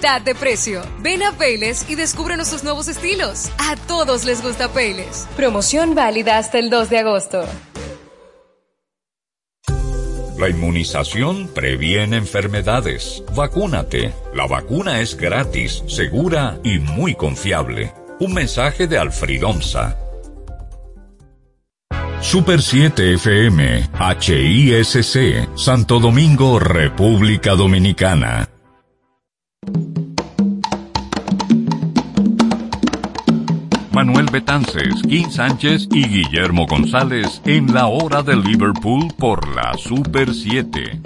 de precio. Ven a Payless y descubre nuestros nuevos estilos. A todos les gusta Payless. Promoción válida hasta el 2 de agosto. La inmunización previene enfermedades. Vacúnate. La vacuna es gratis, segura y muy confiable. Un mensaje de Alfridomsa. Super 7 FM, HISC, Santo Domingo, República Dominicana. Manuel Betances, Kim Sánchez y Guillermo González en la hora de Liverpool por la Super 7.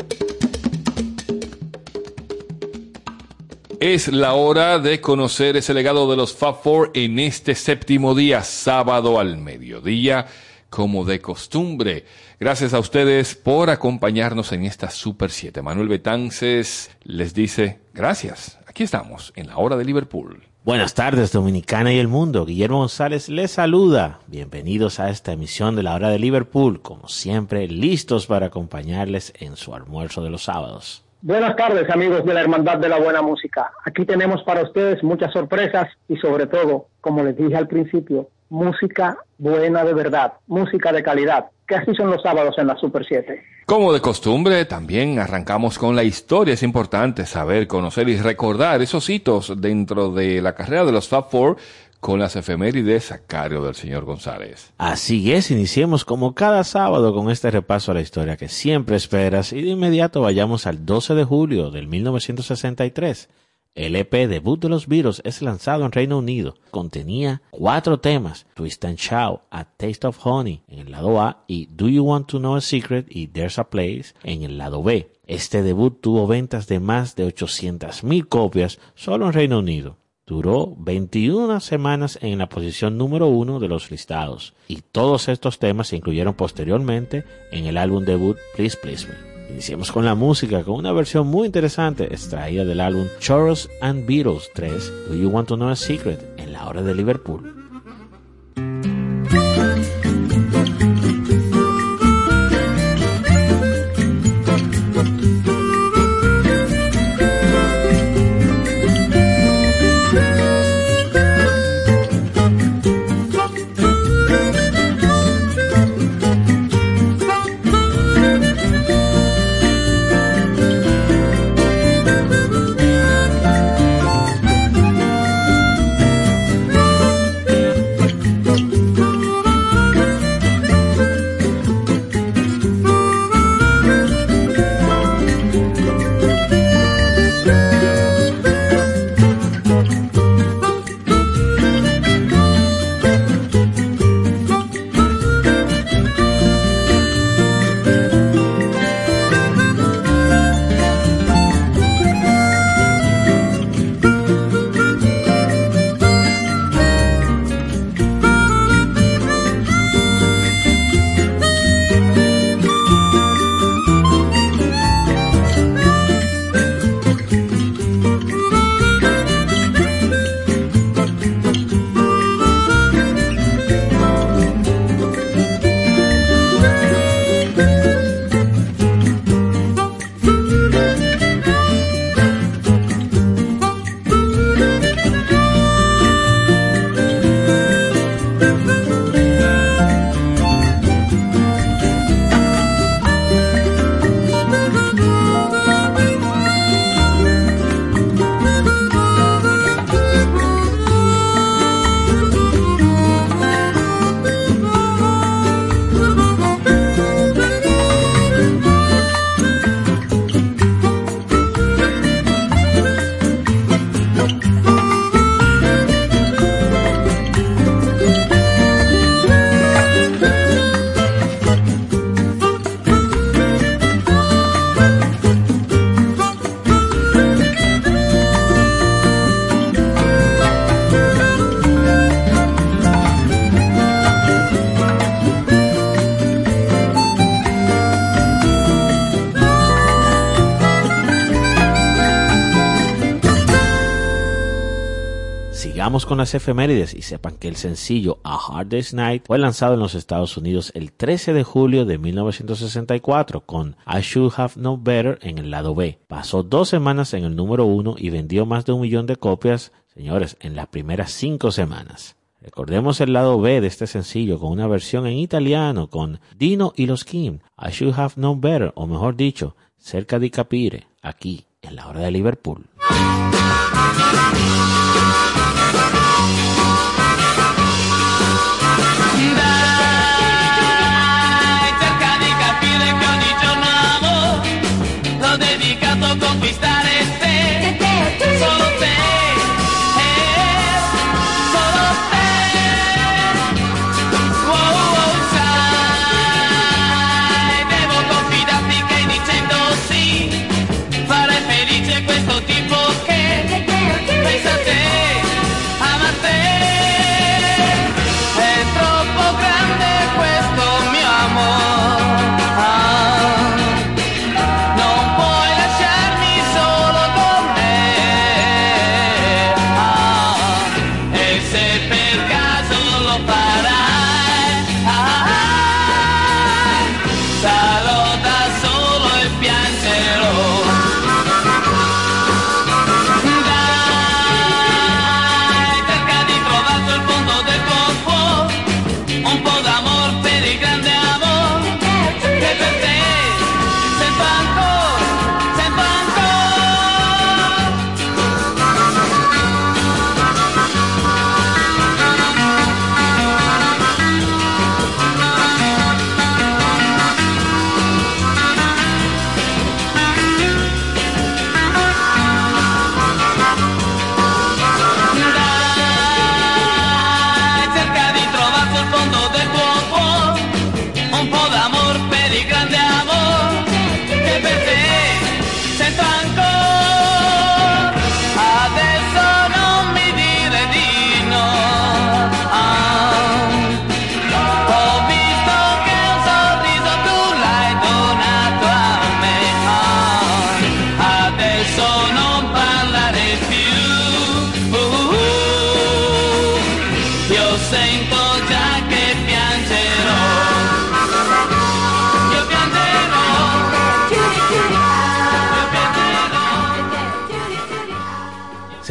Es la hora de conocer ese legado de los Fab Four en este séptimo día, sábado al mediodía como de costumbre. Gracias a ustedes por acompañarnos en esta Super 7. Manuel Betances les dice gracias. Aquí estamos, en la hora de Liverpool. Buenas tardes, Dominicana y el mundo. Guillermo González les saluda. Bienvenidos a esta emisión de la hora de Liverpool, como siempre, listos para acompañarles en su almuerzo de los sábados. Buenas tardes, amigos de la Hermandad de la Buena Música. Aquí tenemos para ustedes muchas sorpresas y sobre todo, como les dije al principio, música buena de verdad, música de calidad, que así son los sábados en la Super 7. Como de costumbre, también arrancamos con la historia. Es importante saber, conocer y recordar esos hitos dentro de la carrera de los Fab Four con las efemérides a cargo del señor González. Así es, iniciemos como cada sábado con este repaso a la historia que siempre esperas y de inmediato vayamos al 12 de julio del 1963 el EP debut de los Beatles es lanzado en Reino Unido. Contenía cuatro temas, Twist and Shout, A Taste of Honey en el lado A y Do You Want to Know a Secret y There's a Place en el lado B. Este debut tuvo ventas de más de 800.000 copias solo en Reino Unido. Duró 21 semanas en la posición número uno de los listados y todos estos temas se incluyeron posteriormente en el álbum debut Please Please Me. Iniciamos con la música, con una versión muy interesante extraída del álbum Chorus and Beatles 3, Do You Want to Know a Secret, en la hora de Liverpool. Sigamos con las efemérides y sepan que el sencillo A Hard Day's Night fue lanzado en los Estados Unidos el 13 de julio de 1964 con I Should Have Known Better en el lado B. Pasó dos semanas en el número uno y vendió más de un millón de copias, señores, en las primeras cinco semanas. Recordemos el lado B de este sencillo con una versión en italiano con Dino y los Kim, I Should Have Known Better, o mejor dicho, cerca de Capire, aquí en la hora de Liverpool.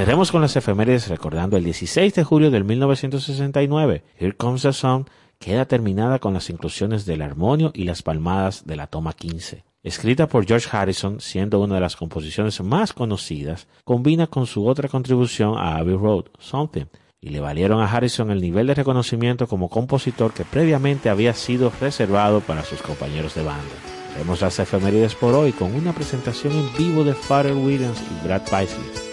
Cerremos con las efemérides recordando el 16 de julio del 1969. Here Comes the Sun queda terminada con las inclusiones del armonio y las palmadas de la toma 15. Escrita por George Harrison, siendo una de las composiciones más conocidas, combina con su otra contribución a Abbey Road, Something, y le valieron a Harrison el nivel de reconocimiento como compositor que previamente había sido reservado para sus compañeros de banda. Vemos las efemérides por hoy con una presentación en vivo de Pharrell Williams y Brad Paisley,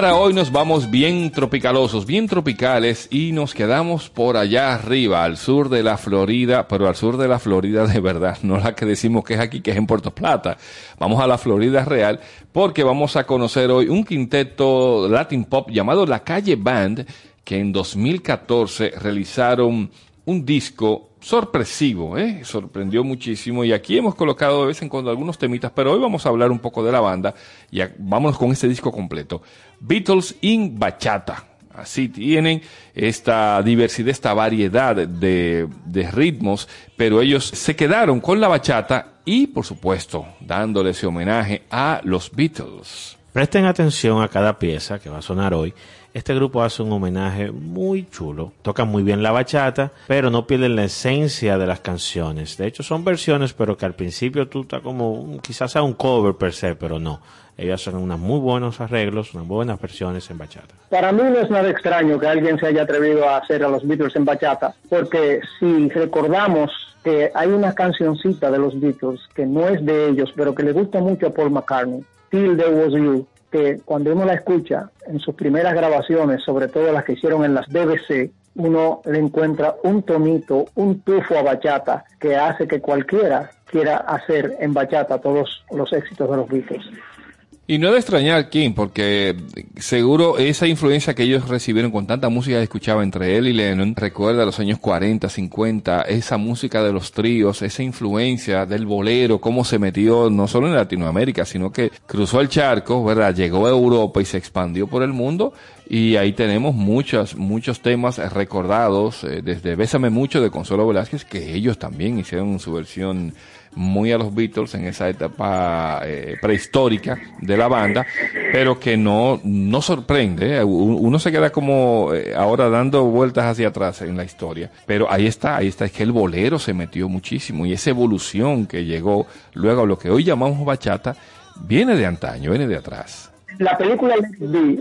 Para hoy nos vamos bien tropicalosos, bien tropicales y nos quedamos por allá arriba, al sur de la Florida, pero al sur de la Florida de verdad, no la que decimos que es aquí, que es en Puerto Plata. Vamos a la Florida real porque vamos a conocer hoy un quinteto Latin Pop llamado La Calle Band que en 2014 realizaron un disco sorpresivo, ¿eh? sorprendió muchísimo y aquí hemos colocado de vez en cuando algunos temitas, pero hoy vamos a hablar un poco de la banda y vámonos con este disco completo. Beatles in Bachata. Así tienen esta diversidad, esta variedad de, de ritmos, pero ellos se quedaron con la bachata y, por supuesto, dándole ese homenaje a los Beatles. Presten atención a cada pieza que va a sonar hoy. Este grupo hace un homenaje muy chulo. Tocan muy bien la bachata, pero no pierden la esencia de las canciones. De hecho, son versiones, pero que al principio tú estás como, quizás sea un cover per se, pero no. Ellos hacen unos muy buenos arreglos, unas buenas versiones en bachata. Para mí no es nada extraño que alguien se haya atrevido a hacer a los Beatles en bachata, porque si recordamos que hay una cancioncita de los Beatles que no es de ellos, pero que le gusta mucho a Paul McCartney, Till There Was You, que cuando uno la escucha en sus primeras grabaciones, sobre todo las que hicieron en las BBC, uno le encuentra un tonito, un tufo a bachata que hace que cualquiera quiera hacer en bachata todos los éxitos de los Beatles. Y no de extrañar, Kim, porque seguro esa influencia que ellos recibieron con tanta música que escuchaba entre él y Lennon, recuerda los años 40, 50, esa música de los tríos, esa influencia del bolero, cómo se metió no solo en Latinoamérica, sino que cruzó el charco, ¿verdad? Llegó a Europa y se expandió por el mundo. Y ahí tenemos muchos, muchos temas recordados, eh, desde Bésame Mucho de Consuelo Velázquez, que ellos también hicieron su versión muy a los Beatles en esa etapa eh, prehistórica de la banda, pero que no, no sorprende. eh. Uno se queda como eh, ahora dando vueltas hacia atrás en la historia. Pero ahí está, ahí está, es que el bolero se metió muchísimo y esa evolución que llegó luego a lo que hoy llamamos bachata viene de antaño, viene de atrás. La película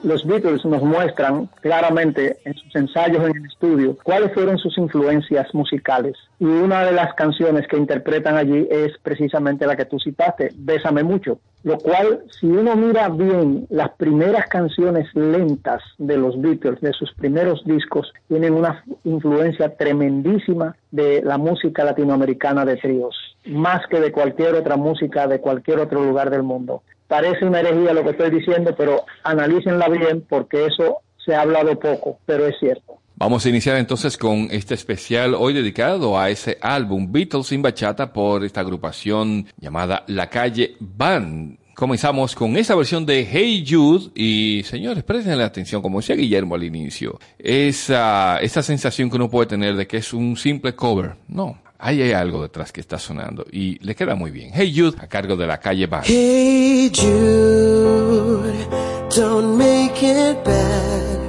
los Beatles nos muestran claramente en sus ensayos en el estudio cuáles fueron sus influencias musicales. Y una de las canciones que interpretan allí es precisamente la que tú citaste, Bésame mucho. Lo cual, si uno mira bien las primeras canciones lentas de los Beatles, de sus primeros discos, tienen una influencia tremendísima de la música latinoamericana de tríos, más que de cualquier otra música de cualquier otro lugar del mundo. Parece una herejía lo que estoy diciendo, pero analícenla bien porque eso se ha hablado poco, pero es cierto. Vamos a iniciar entonces con este especial hoy dedicado a ese álbum Beatles sin bachata por esta agrupación llamada La Calle Band. Comenzamos con esta versión de Hey Jude y señores, presten atención, como decía Guillermo al inicio, esa, esa sensación que uno puede tener de que es un simple cover. No, ahí hay algo detrás que está sonando y le queda muy bien. Hey Jude a cargo de La Calle Band. Hey Jude, don't make it bad.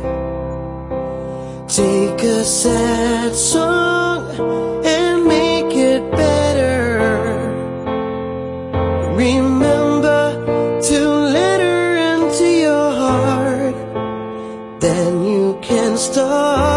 Take a sad song and make it better. Remember to let her into your heart. Then you can start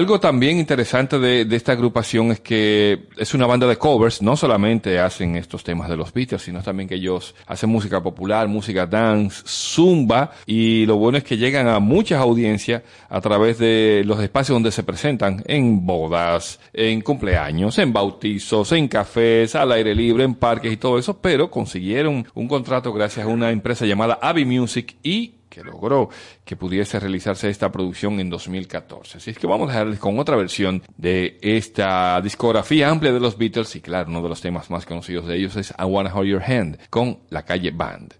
Algo también interesante de, esta agrupación es que es una banda de covers, no solamente hacen estos temas de los Beatles, sino también que ellos hacen música popular, música dance, zumba, y lo bueno es que llegan a muchas audiencias a través de los espacios donde se presentan, en bodas, en cumpleaños, en bautizos, en cafés, al aire libre, en parques y todo eso, pero consiguieron un contrato gracias a una empresa llamada Abbey Music y que logró que pudiese realizarse esta producción en 2014. Así es que vamos a dejarles con otra versión de esta discografía amplia de los Beatles y claro, uno de los temas más conocidos de ellos es I Wanna Hold Your Hand con la calle Band.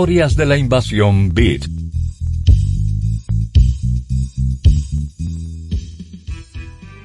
Historias de la invasión Beat.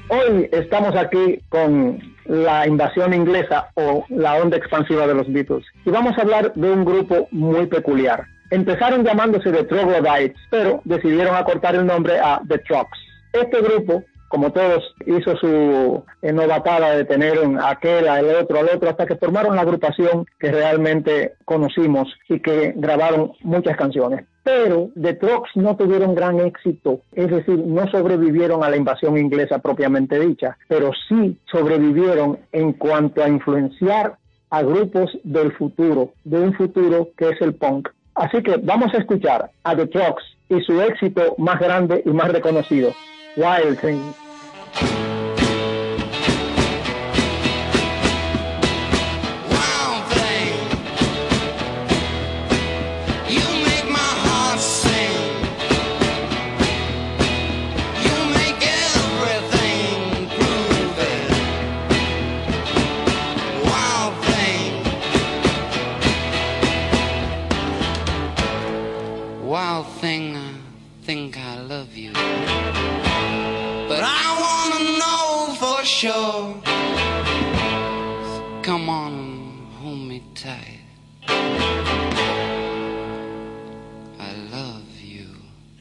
Hoy estamos aquí con la invasión inglesa o la onda expansiva de los Beatles y vamos a hablar de un grupo muy peculiar. Empezaron llamándose The Troglodytes, pero decidieron acortar el nombre a The Trucks. Este grupo, como todos, hizo su novatada de tener aquel, al otro, al otro, hasta que formaron la agrupación que realmente conocimos y que grabaron muchas canciones pero The Trucks no tuvieron gran éxito, es decir, no sobrevivieron a la invasión inglesa propiamente dicha, pero sí sobrevivieron en cuanto a influenciar a grupos del futuro, de un futuro que es el punk. Así que vamos a escuchar a The Trucks y su éxito más grande y más reconocido, Wild Thing. Wild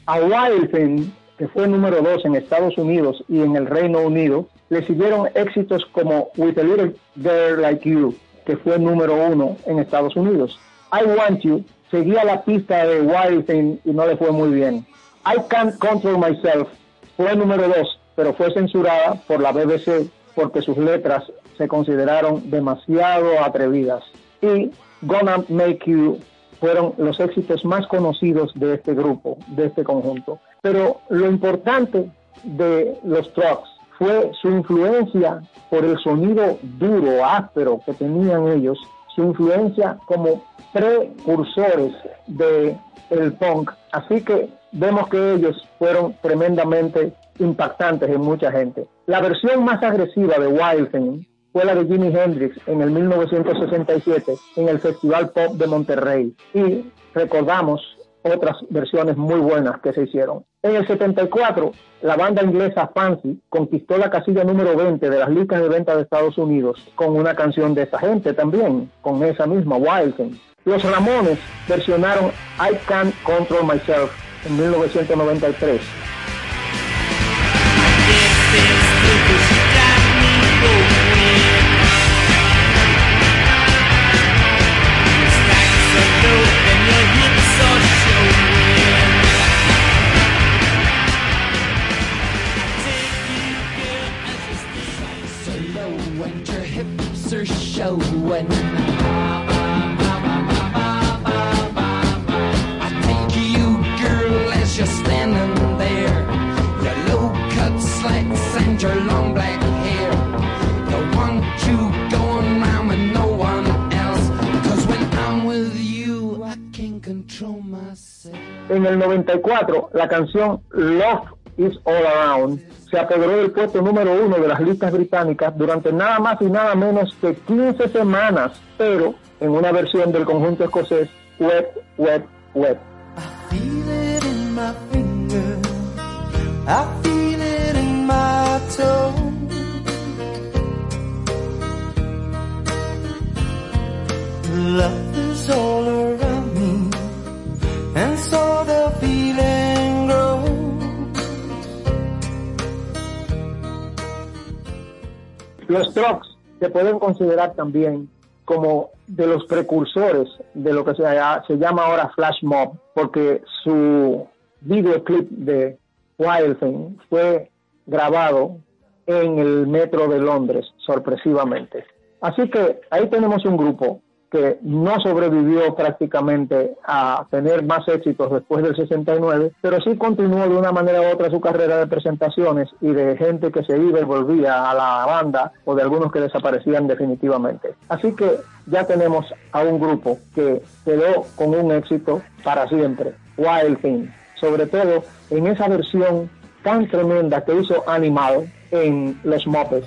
A Thing, que fue número 2 en Estados Unidos y en el Reino Unido, le siguieron éxitos como With a Little Girl Like You, que fue número 1 en Estados Unidos. I Want You seguía la pista de Thing y no le fue muy bien. I Can't Control Myself fue número 2, pero fue censurada por la BBC porque sus letras se consideraron demasiado atrevidas. Y Gonna Make You fueron los éxitos más conocidos de este grupo, de este conjunto. Pero lo importante de los Trucks fue su influencia por el sonido duro, áspero que tenían ellos, su influencia como precursores de punk. Así que vemos que ellos fueron tremendamente impactantes en mucha gente. La versión más agresiva de Wild Thing fue la de Jimi Hendrix en el 1967 en el Festival Pop de Monterrey y recordamos otras versiones muy buenas que se hicieron. En el 74, la banda inglesa Fancy conquistó la casilla número 20 de las listas de venta de Estados Unidos con una canción de esa gente también, con esa misma Wild Thing. Los Ramones versionaron I Can't Control Myself en 1993. I you, girl, as there. Your low cut slacks and your long black hair. En el 94, la canción Love is All Around se apoderó del puesto número uno de las listas británicas durante nada más y nada menos que 15 semanas, pero en una versión del conjunto escocés Wet, Wet, Wet. all around me, and so the feeling grows. Los Trucks se pueden considerar también como de los precursores de lo que se, se llama ahora flash mob, porque su videoclip de Wild Thing fue grabado en el metro de Londres, sorpresivamente. Así que ahí tenemos un grupo que no sobrevivió prácticamente a tener más éxitos después del 69, pero sí continuó de una manera u otra su carrera de presentaciones y de gente que se iba y volvía a la banda o de algunos que desaparecían definitivamente. Así que ya tenemos a un grupo que quedó con un éxito para siempre, Wild Thing, sobre todo en esa versión tan tremenda que hizo Animal en Los Muppets.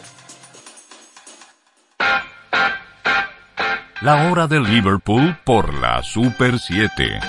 La hora de Liverpool por la Super 7.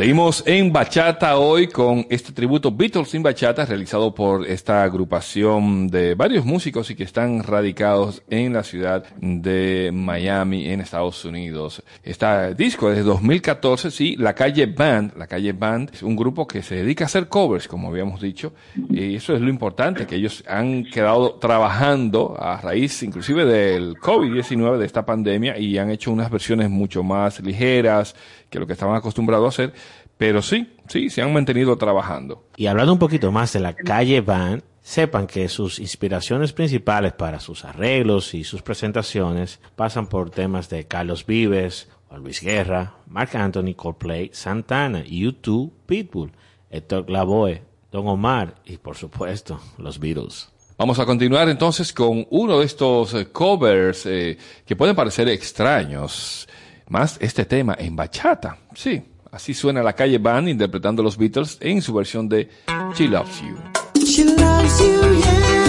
Seguimos en bachata hoy con este tributo Beatles sin bachata realizado por esta agrupación de varios músicos y que están radicados en la ciudad de Miami en Estados Unidos. Este disco es de 2014, sí, La Calle Band, La Calle Band es un grupo que se dedica a hacer covers, como habíamos dicho, y eso es lo importante, que ellos han quedado trabajando a raíz inclusive del COVID-19, de esta pandemia, y han hecho unas versiones mucho más ligeras, que lo que estaban acostumbrados a hacer, pero sí, sí, se han mantenido trabajando. Y hablando un poquito más de la calle Band, sepan que sus inspiraciones principales para sus arreglos y sus presentaciones pasan por temas de Carlos Vives, Luis Guerra, Mark Anthony, Coldplay, Santana, U2, Pitbull, Héctor Lavoe, Don Omar y por supuesto los Beatles. Vamos a continuar entonces con uno de estos covers eh, que pueden parecer extraños, más este tema en bachata. Sí, así suena la calle Band interpretando los Beatles en su versión de She Loves You. She loves you, yeah,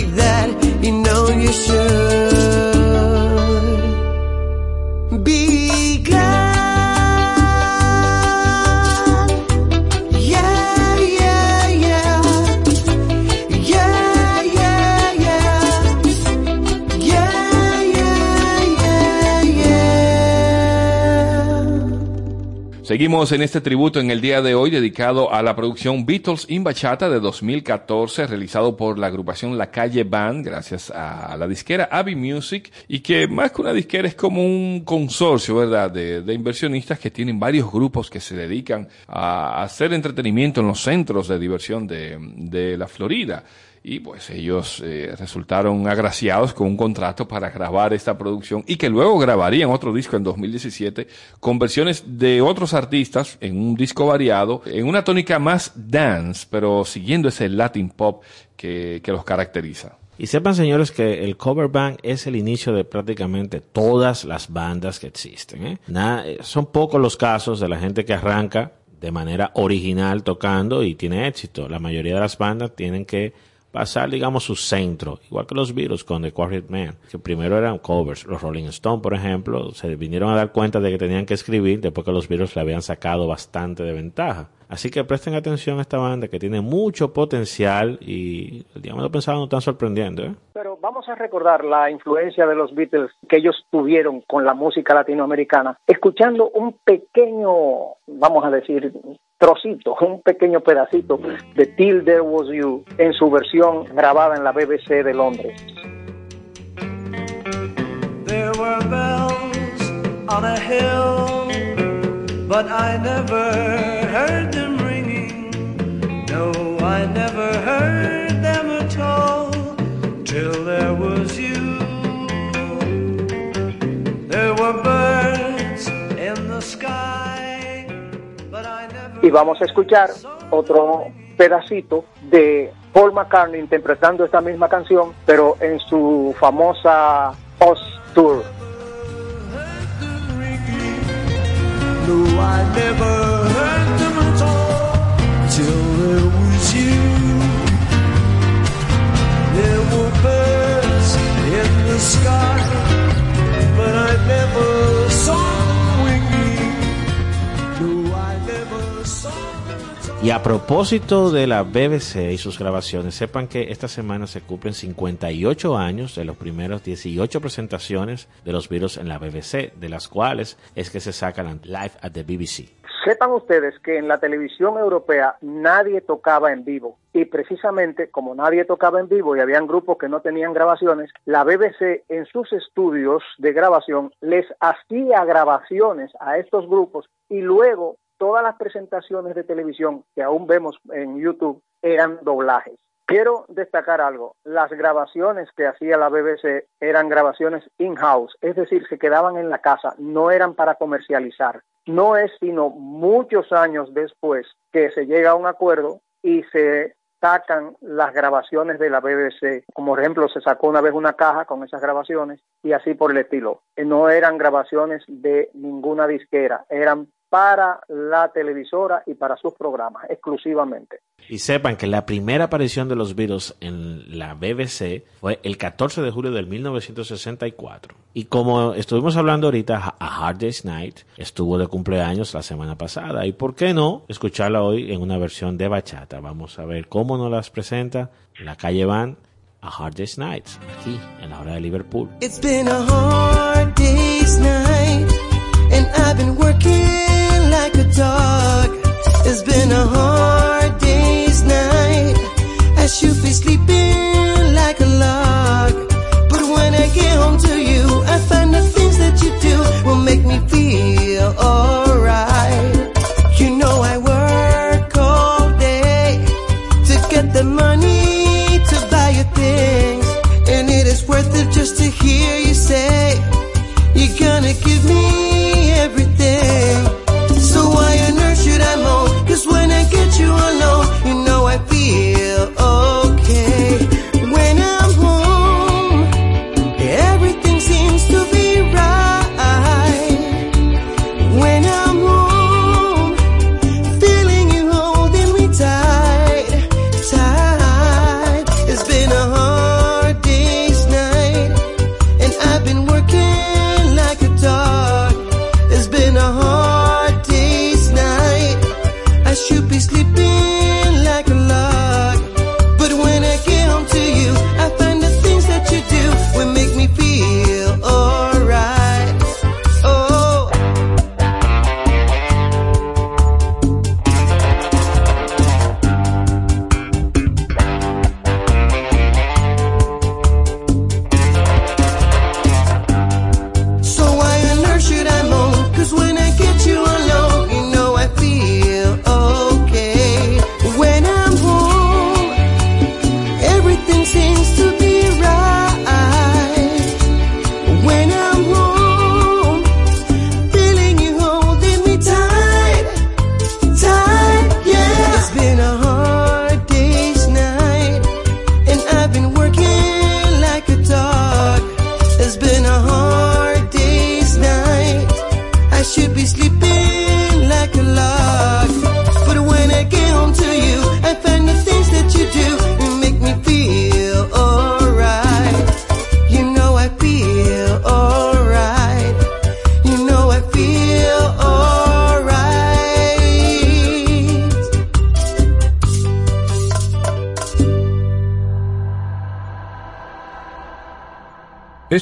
like that, you know you should Seguimos en este tributo en el día de hoy dedicado a la producción Beatles in Bachata de 2014 realizado por la agrupación La Calle Band gracias a la disquera Abbey Music y que más que una disquera es como un consorcio, ¿verdad? De, inversionistas que tienen varios grupos que se dedican a hacer entretenimiento en los centros de diversión de la Florida. Y pues ellos eh, resultaron agraciados con un contrato para grabar esta producción y que luego grabarían otro disco en 2017 con versiones de otros artistas en un disco variado, en una tónica más dance, pero siguiendo ese Latin pop que, los caracteriza. Y sepan, señores, que el cover band es el inicio de prácticamente todas las bandas que existen. ¿eh? Eh, son pocos los casos de la gente que arranca de manera original tocando y tiene éxito. La mayoría de las bandas tienen que pasar, digamos, su centro, igual que los Beatles con The Quartet Man, que primero eran covers. Los Rolling Stones, por ejemplo, se vinieron a dar cuenta de que tenían que escribir después que los Beatles le habían sacado bastante de ventaja. Así que presten atención a esta banda que tiene mucho potencial y el día lo pensaba no están sorprendiendo, ¿eh? Pero vamos a recordar la influencia de los Beatles que ellos tuvieron con la música latinoamericana, escuchando un pequeño, vamos a decir, trocito, un pequeño pedacito de Till There Was You en su versión grabada en la BBC de Londres. There were bells on a hill, but I never heard them ringing. No, I never heard them at all till there was you. There were birds in the sky, but I never. Y vamos a escuchar otro pedacito de Paul McCartney interpretando esta misma canción, pero en su famosa Oz I never heard them at all till there was you. There were birds in the sky, but I never Y a propósito de la BBC y sus grabaciones, sepan que esta semana se cumplen 58 años de los primeros 18 presentaciones de los Beatles en la BBC, de las cuales es que se sacan live at the BBC. Sepan ustedes que en la televisión europea nadie tocaba en vivo y precisamente como nadie tocaba en vivo y habían grupos que no tenían grabaciones, la BBC en sus estudios de grabación les hacía grabaciones a estos grupos y luego todas las presentaciones de televisión que aún vemos en YouTube eran doblajes. Quiero destacar algo, las grabaciones que hacía la BBC eran grabaciones in-house, es decir, se quedaban en la casa, no eran para comercializar. No es sino muchos años después que se llega a un acuerdo y se sacan las grabaciones de la BBC. Como ejemplo, se sacó una vez una caja con esas grabaciones y así por el estilo. No eran grabaciones de ninguna disquera, eran para la televisora y para sus programas exclusivamente. Y sepan que la primera aparición de los Beatles en la BBC fue el 14 de julio del 1964. Y como estuvimos hablando ahorita, A Hard Day's Night estuvo de cumpleaños la semana pasada. ¿Y por qué no escucharla hoy en una versión de bachata? Vamos a ver cómo nos las presenta la calle Van A Hard Day's Night, aquí en la hora de Liverpool. It's been a hard day's night,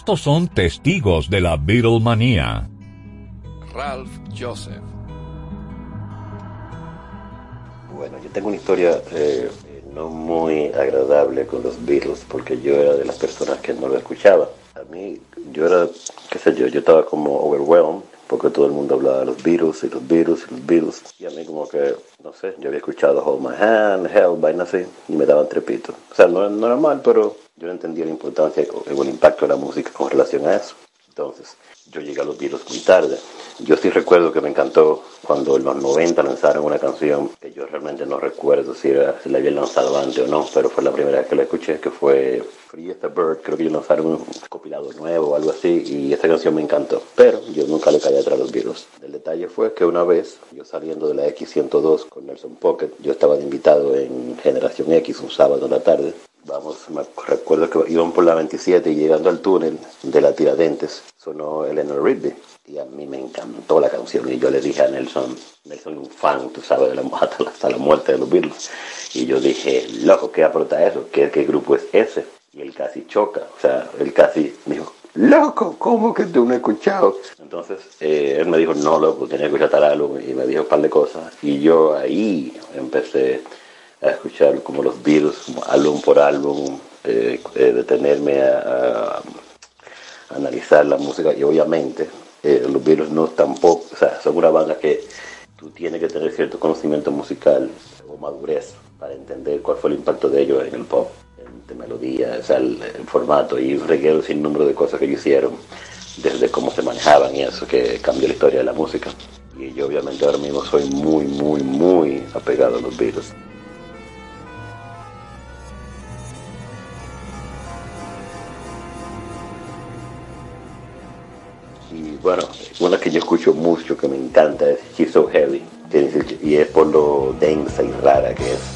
Estos son testigos de la Beatlemanía. Ralph Joseph. Bueno, yo tengo una historia eh, no muy agradable con los Beatles porque yo era de las personas que no lo escuchaba. A mí, yo era, qué sé yo, yo estaba como overwhelmed porque todo el mundo hablaba de los Beatles y los Beatles y los Beatles. Y a mí como que, no sé, yo había escuchado Hold My Hand, Hell, vaina así, y me daban trepito. O sea, no, no era mal, pero yo no entendía la importancia o el impacto de la música con relación a eso. Entonces, yo llegué a los Beatles muy tarde. Yo sí recuerdo que me encantó cuando en los 90 lanzaron una canción que yo realmente no recuerdo si, era, si la habían lanzado antes o no, pero fue la primera vez que la escuché, que fue Free as a Bird. Creo que ellos lanzaron un compilado nuevo o algo así, y esa canción me encantó. Pero yo nunca le caí atrás a los Beatles. El detalle fue que una vez, yo saliendo de la X102 con Nelson Pocket, yo estaba invitado en Generación X un sábado en la tarde, Vamos, me recuerdo que iban por la 27 y llegando al túnel de la Tiradentes sonó Eleanor Rigby y a mí me encantó la canción y yo le dije a Nelson, Nelson un fan, tú sabes, de la, hasta, la, hasta la muerte de los Beatles y yo dije, loco, ¿qué aporta eso? ¿Qué, ¿Qué grupo es ese? Y él casi choca, o sea, él casi dijo, loco, ¿cómo que tú no has escuchado? Entonces eh, él me dijo, no, loco, tenía que escuchar tal álbum y me dijo un par de cosas y yo ahí empecé a escuchar como los Beatles, álbum por álbum, eh, eh, detenerme a, a, analizar la música y obviamente eh, los Beatles no tampoco, o sea, son una banda que tú tienes que tener cierto conocimiento musical o madurez para entender cuál fue el impacto de ellos en el pop, en de melodía, o sea, el, el formato y un reguero sin número de cosas que ellos hicieron, desde cómo se manejaban y eso que cambió la historia de la música. Y yo obviamente ahora mismo soy muy, muy, muy apegado a los Beatles. Encanta, es She's So Heavy. Y es por lo densa y rara que es.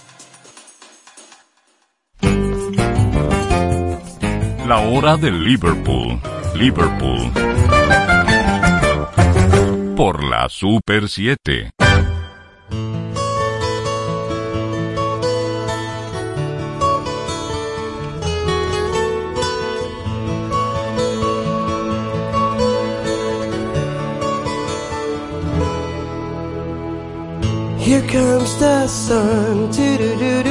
La hora de Liverpool. Liverpool. Por la Super 7. Here comes the sun, doo doo doo.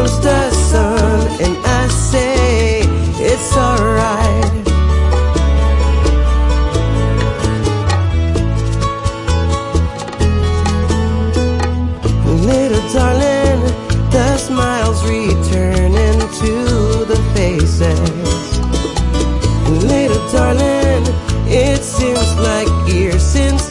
Comes the sun, and I say it's alright. Little darling, the smiles return into the faces. Little darling, it seems like years since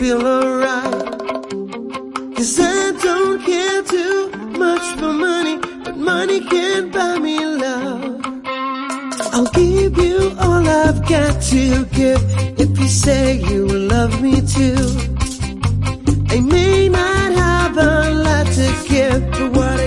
Feel alright. Cause I don't care too much for money, but money can't buy me love. I'll give you all I've got to give if you say you will love me too. I may not have a lot to give, Everybody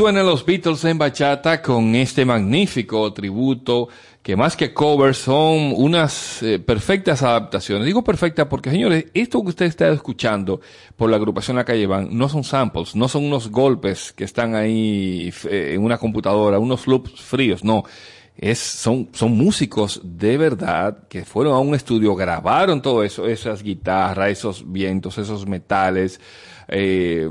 suenan los Beatles en bachata con este magnífico tributo que más que covers son unas eh, perfectas adaptaciones. Digo perfecta porque, señores, esto que usted está escuchando por la agrupación La Calle Van no son samples, no son unos golpes que están ahí eh, en una computadora, unos loops fríos, no. Son, son músicos de verdad que fueron a un estudio, grabaron todo eso, esas guitarras, esos vientos, esos metales, eh,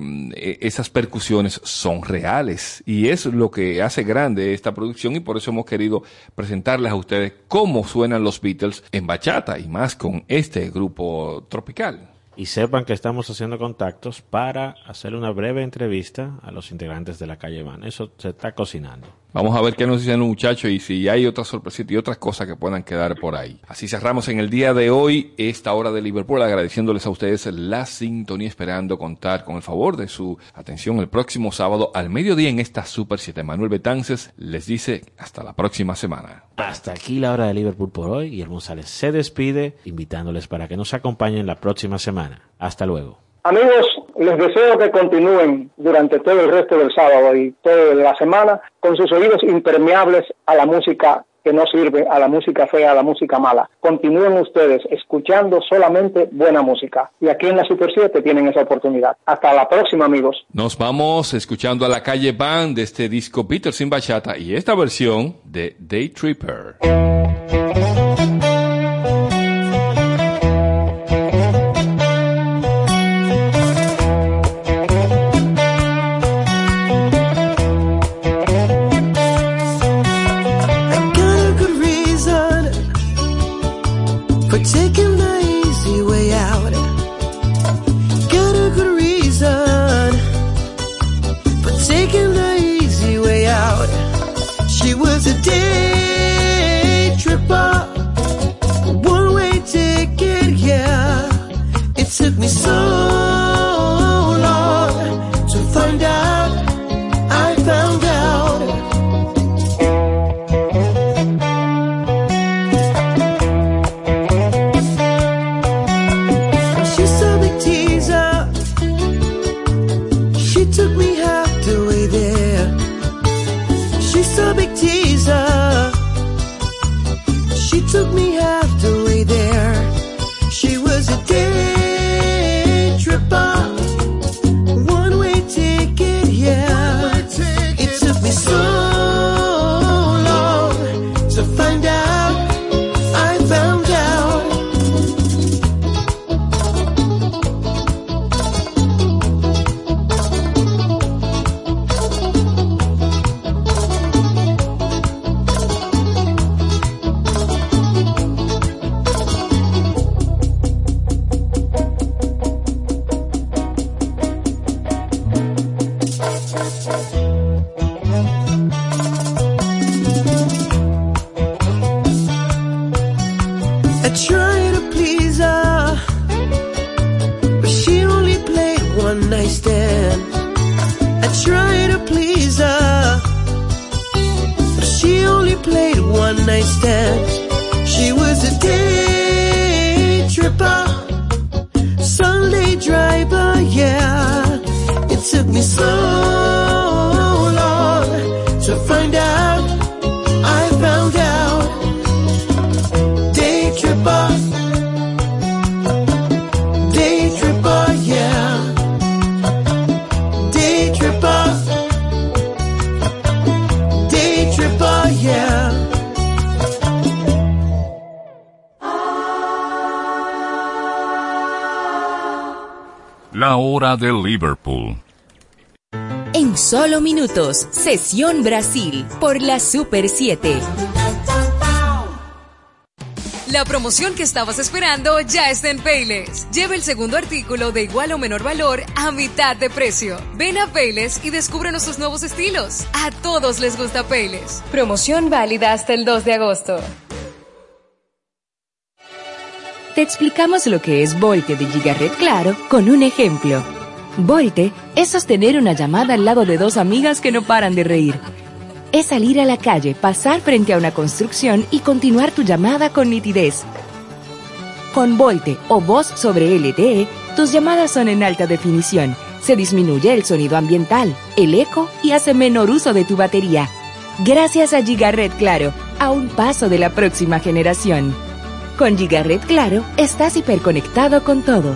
esas percusiones son reales y es lo que hace grande esta producción y por eso hemos querido presentarles a ustedes cómo suenan los Beatles en bachata y más con este grupo tropical. Y sepan que estamos haciendo contactos para hacer una breve entrevista a los integrantes de la calle Van. Eso se está cocinando. Vamos a ver qué nos dicen los muchachos y si hay otras sorpresitas y otras cosas que puedan quedar por ahí. Así cerramos en el día de hoy esta hora de Liverpool, agradeciéndoles a ustedes la sintonía, esperando contar con el favor de su atención el próximo sábado al mediodía en esta Super 7. Manuel Betances les dice hasta la próxima semana. Hasta aquí la hora de Liverpool por hoy y el González se despide invitándoles para que nos acompañen la próxima semana. Hasta luego. Amigos, les deseo que continúen durante todo el resto del sábado y toda la semana con sus oídos impermeables a la música que no sirve, a la música fea, a la música mala. Continúen ustedes escuchando solamente buena música. Y aquí en la Super 7 tienen esa oportunidad. Hasta la próxima, amigos. Nos vamos escuchando a la calle Band de este disco Peter sin bachata y esta versión de Day Tripper. Took me so En solo minutos, Sesión Brasil por la Super 7. La promoción que estabas esperando ya está en Payless. Lleva el segundo artículo de igual o menor valor a mitad de precio. Ven a Payless y descubre nuestros nuevos estilos. A todos les gusta Payless. Promoción válida hasta el 2 de agosto. Te explicamos lo que es Volte de Gigaret Claro con un ejemplo. Volte es sostener una llamada al lado de dos amigas que no paran de reír. Es salir a la calle, pasar frente a una construcción y continuar tu llamada con nitidez. Con Volte o voz sobre LTE, tus llamadas son en alta definición. Se disminuye el sonido ambiental, el eco y hace menor uso de tu batería. Gracias a Gigaret Claro, a un paso de la próxima generación. Con Gigaret Claro, estás hiperconectado con todo.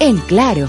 En Claro,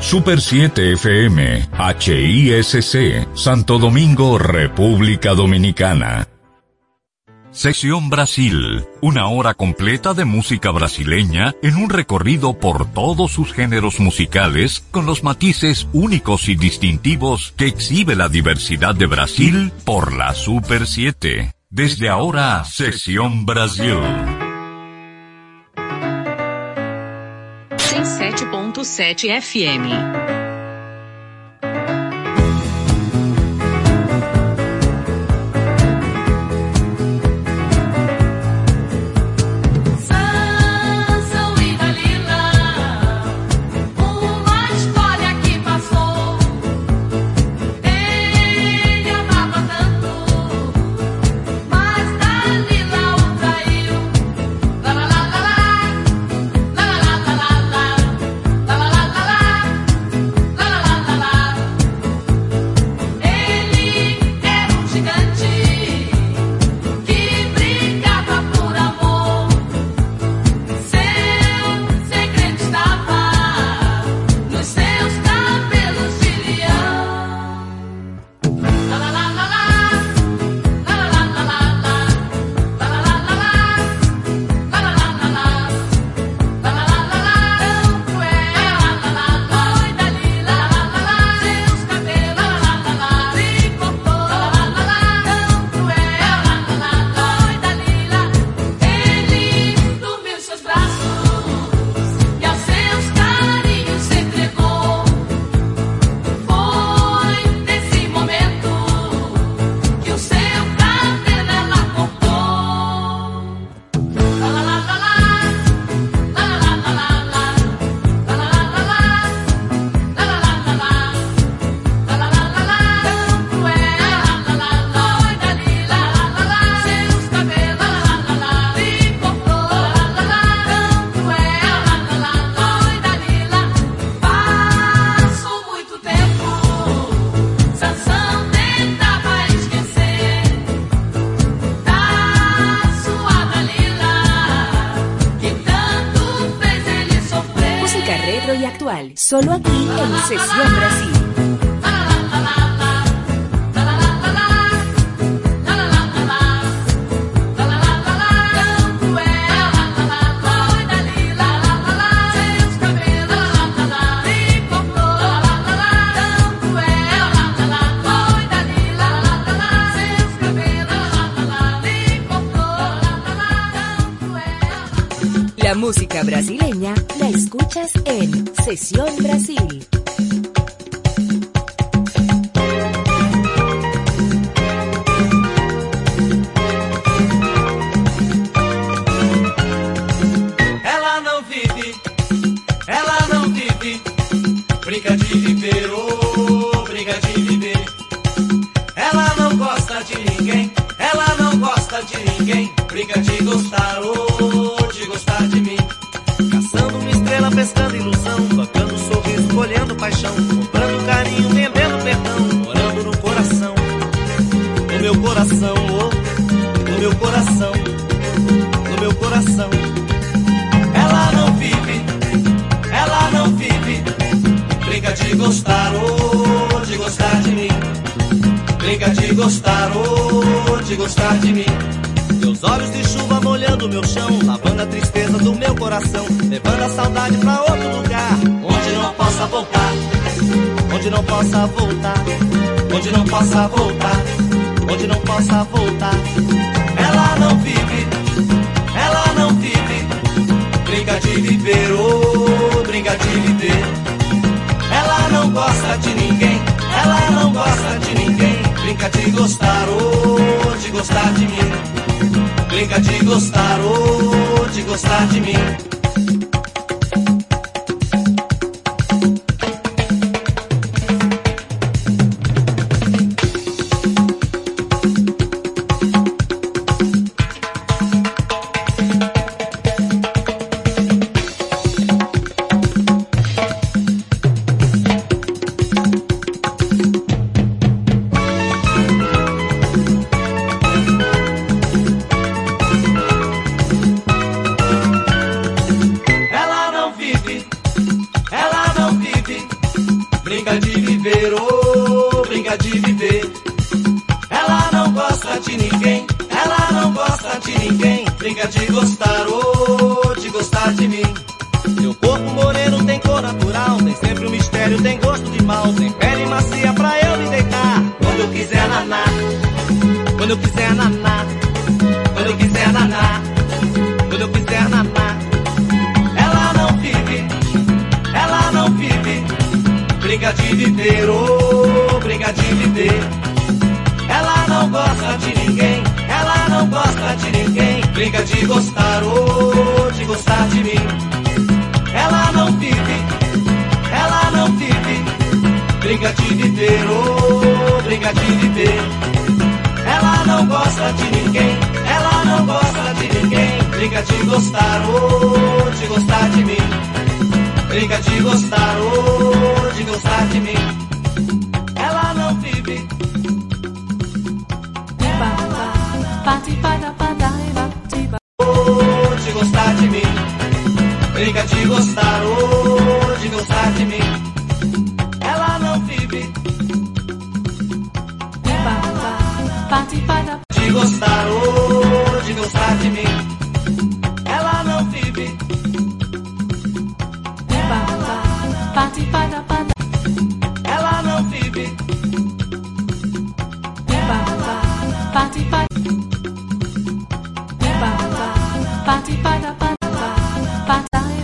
Super 7 FM, HISC, Santo Domingo, República Dominicana. Sección Brasil, una hora completa de música brasileña en un recorrido por todos sus géneros musicales con los matices únicos y distintivos que exhibe la diversidad de Brasil por la Super 7. Desde ahora, Sección Brasil. 107.7 FM. Solo aquí en Sesión Brasil. La música brasileña la escuchas en Sesión Brasil. Gostar, oh, de gostar de mim.